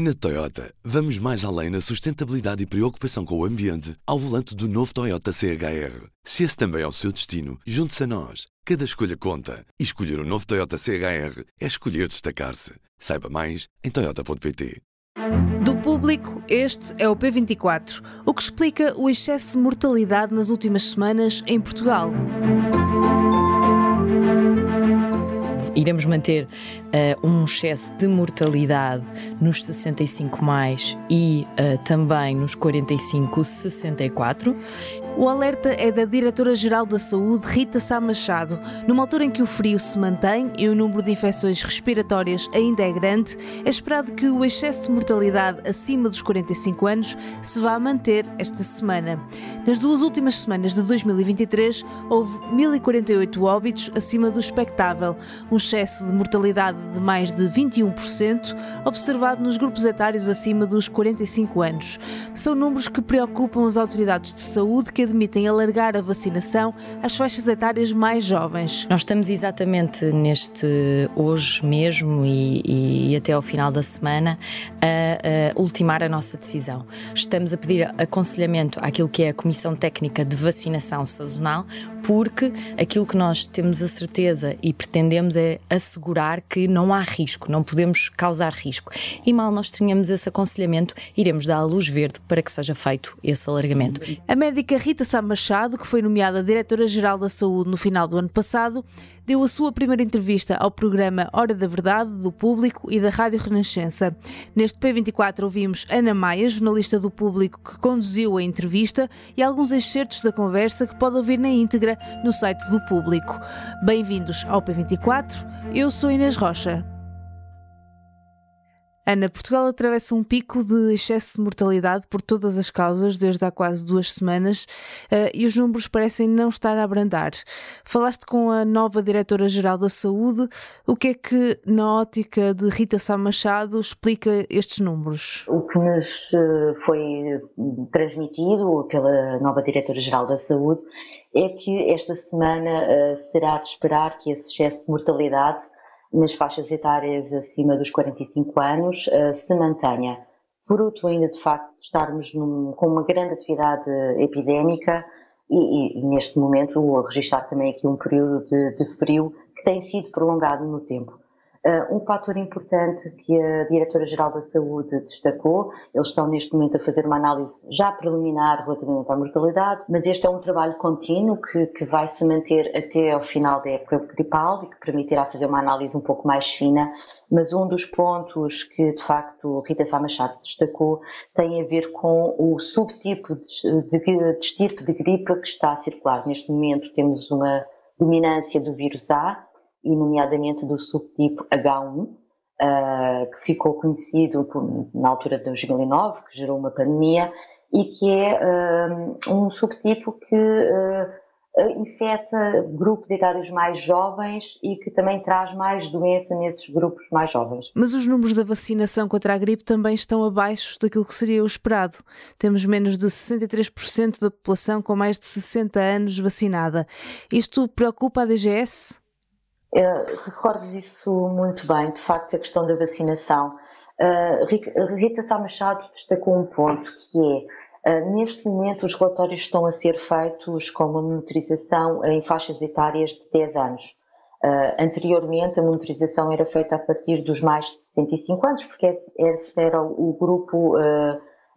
Na Toyota, vamos mais além na sustentabilidade e preocupação com o ambiente ao volante do novo Toyota CHR. Se esse também é o seu destino, junte-se a nós. Cada escolha conta. E escolher o um novo Toyota CHR é escolher destacar-se. Saiba mais em Toyota.pt. Do público, este é o P24, o que explica o excesso de mortalidade nas últimas semanas em Portugal. Iremos manter uh, um excesso de mortalidade nos 65 mais e uh, também nos 45 64 o alerta é da Diretora-Geral da Saúde, Rita Sá Machado. Numa altura em que o frio se mantém e o número de infecções respiratórias ainda é grande, é esperado que o excesso de mortalidade acima dos 45 anos se vá manter esta semana. Nas duas últimas semanas de 2023, houve 1.048 óbitos acima do expectável, um excesso de mortalidade de mais de 21%, observado nos grupos etários acima dos 45 anos. São números que preocupam as autoridades de saúde que admitem alargar a vacinação às faixas etárias mais jovens. Nós estamos exatamente neste hoje mesmo e, e até ao final da semana a, a, ultimar a nossa decisão. Estamos a pedir aconselhamento àquilo que é a Comissão Técnica de Vacinação Sazonal, porque aquilo que nós temos a certeza e pretendemos é assegurar que não há risco, não podemos causar risco. E mal nós tenhamos esse aconselhamento, iremos dar a luz verde para que seja feito esse alargamento. A médica Rita Sá Machado, que foi nomeada Diretora-Geral da Saúde no final do ano passado, deu a sua primeira entrevista ao programa Hora da Verdade, do Público e da Rádio Renascença. Neste P24 ouvimos Ana Maia, jornalista do Público, que conduziu a entrevista e alguns excertos da conversa que pode ouvir na íntegra no site do Público. Bem-vindos ao P24, eu sou Inês Rocha. Ana, Portugal atravessa um pico de excesso de mortalidade por todas as causas desde há quase duas semanas uh, e os números parecem não estar a abrandar. Falaste com a nova Diretora-Geral da Saúde. O que é que, na ótica de Rita Sá Machado, explica estes números? O que nos eh, foi transmitido pela nova Diretora-Geral da Saúde é que esta semana uh, será de esperar que esse excesso de mortalidade nas faixas etárias acima dos 45 anos uh, se mantenha. Fruto ainda de facto de estarmos num, com uma grande atividade epidémica e, e, neste momento registrar também aqui um período de, de frio que tem sido prolongado no tempo. Uh, um fator importante que a Diretora-Geral da Saúde destacou, eles estão neste momento a fazer uma análise já preliminar relativamente à mortalidade, mas este é um trabalho contínuo que, que vai se manter até ao final da época gripal e que permitirá fazer uma análise um pouco mais fina, mas um dos pontos que de facto Rita Sá Machado destacou tem a ver com o subtipo de, de, de estirpe de gripe que está a circular. Neste momento temos uma dominância do vírus A, e nomeadamente do subtipo H1, uh, ah, que ficou conhecido por, na altura de 2009, que gerou uma pandemia, e que é uh, um subtipo que uh, infecta grupos etários mais jovens e que também traz mais doença nesses grupos mais jovens. Mas os números da vacinação contra a gripe também estão abaixo daquilo que seria o esperado. Temos menos de 63% da população com mais de 60 anos vacinada. Isto preocupa a DGS? Recordas isso muito bem, de facto, a questão da vacinação. Uh, Rita Sá Machado destacou um ponto que é, uh, neste momento os relatórios estão a ser feitos com uma monitorização em faixas etárias de 10 anos. Uh, anteriormente a monitorização era feita a partir dos mais de 65 anos, porque esse era o grupo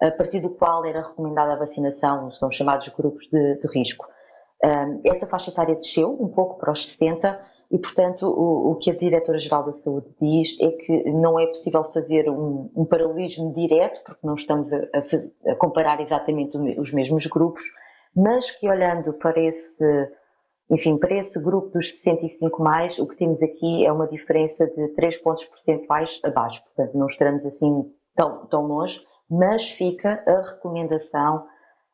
a partir do qual era recomendada a vacinação, são chamados grupos de, de risco. essa faixa etária desceu um pouco para os 60 e, portanto, o, o que a Diretora-Geral da Saúde diz é que não é possível fazer um, um paralelismo direto, porque não estamos a, a, a, comparar exatamente os mesmos grupos, mas que olhando para esse, enfim, para esse grupo dos 65 mais, o que temos aqui é uma diferença de 3 pontos percentuais abaixo, portanto não estaremos assim tão, tão longe, mas fica a recomendação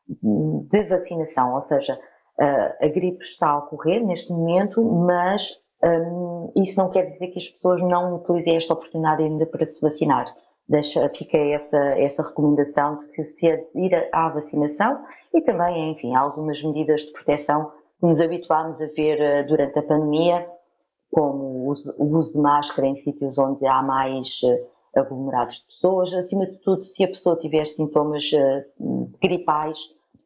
de vacinação, ou seja, a gripe está a ocorrer neste momento, mas um, isso não quer dizer que as pessoas não utilizem esta oportunidade ainda para se vacinar. Deixa, fica essa, essa recomendação de que se ir à vacinação e também, enfim, algumas medidas de proteção que nos habituámos a ver uh, durante a pandemia, como o uso, de máscara em sítios onde há mais uh, aglomerados de pessoas, acima de tudo, se a pessoa tiver sintomas uh, gripais,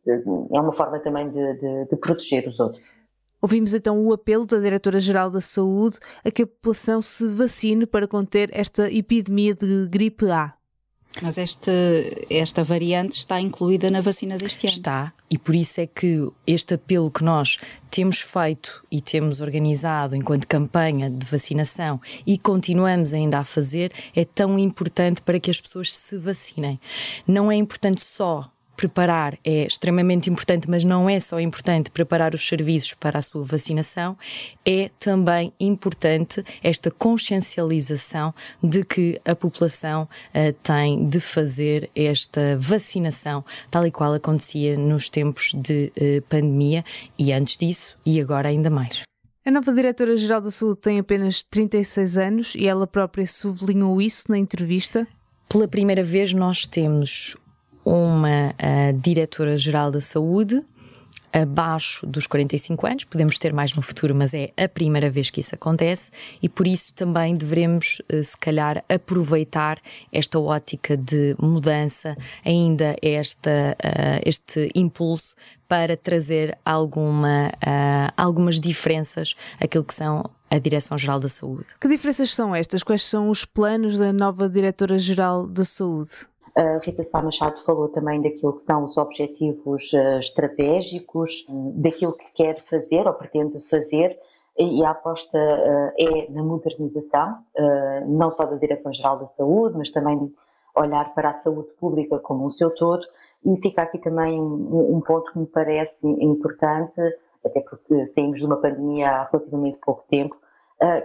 é uma forma também de, de, de proteger os outros. Ouvimos então o apelo da Diretora-Geral da Saúde a que a população se vacine para conter esta epidemia de gripe A. Mas este, esta variante está incluída na vacina deste ano. Está, e por isso é que este apelo que nós temos feito e temos organizado enquanto campanha de vacinação e continuamos ainda a fazer é tão importante para que as pessoas se vacinem. Não é importante só preparar é extremamente importante, mas não é só importante preparar os serviços para a sua vacinação, é também importante esta consciencialização de que a população uh, tem de fazer esta vacinação, tal e qual acontecia nos tempos de uh, pandemia e antes disso e agora ainda mais. A nova Diretora-Geral da Saúde tem apenas 36 anos e ela própria sublinhou isso na entrevista. Pela primeira vez, nós temos uma diretora-geral da saúde abaixo dos 45 anos, podemos ter mais no futuro, mas é a primeira vez que isso acontece e por isso também devemos, eh, se calhar, aproveitar esta ótica de mudança, ainda esta, uh, este impulso para trazer alguma, algumas diferenças àquilo que são a Direção-Geral da Saúde. Que diferenças são estas? Quais são os planos da nova Diretora-Geral da Saúde? A Rita Sá Machado falou também daquilo que são os objetivos uh, estratégicos, daquilo que quer fazer ou pretende fazer, e a aposta uh, é na modernização, uh, não só da Direção-Geral da Saúde, mas também olhar para a saúde pública como um seu todo. E fica aqui também um, ponto que me parece importante, até porque saímos de uma pandemia há relativamente pouco tempo,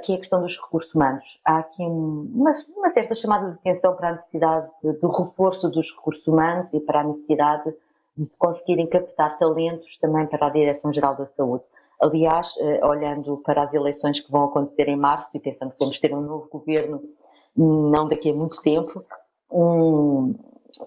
que é a questão dos recursos humanos. Há aqui uma, uma certa chamada de atenção para a necessidade de, do reforço dos recursos humanos e para a necessidade de se conseguirem captar talentos também para a Direção-Geral da Saúde. Aliás, uh, olhando para as eleições que vão acontecer em março e pensando que vamos ter um novo governo não daqui a muito tempo, um,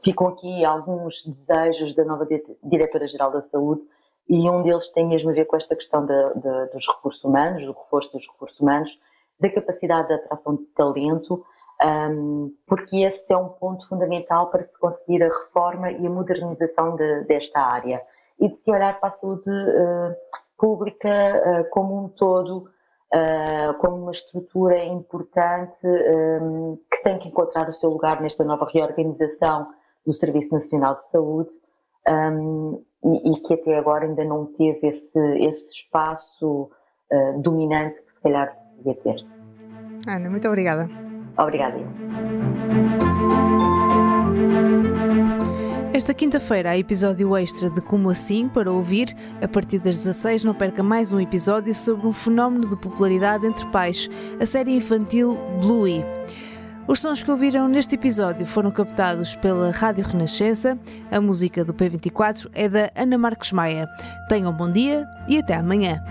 ficam aqui alguns desejos da nova Diretora-Geral da Saúde e um deles tem mesmo a ver com esta questão de, de, dos recursos humanos, do reforço dos recursos humanos, da capacidade de atração de talento, um, porque esse é um ponto fundamental para se conseguir a reforma e a modernização de, desta área. E de se olhar para a saúde uh, pública uh, como um todo, uh, como uma estrutura importante um, que tem que encontrar o seu lugar nesta nova reorganização do Serviço Nacional de Saúde um, e, e, que até agora ainda não teve esse, esse espaço uh, dominante que se calhar devia ter. Ana, muito obrigada. Obrigada. Esta quinta-feira há episódio extra de Como Assim para ouvir. A partir das 16 não perca mais um episódio sobre um fenómeno de popularidade entre pais, a série infantil Bluey. Os sons que ouviram neste episódio foram captados pela Rádio Renascença. A música do P24 é da Ana Marques Maia. Tenham um bom dia e até amanhã.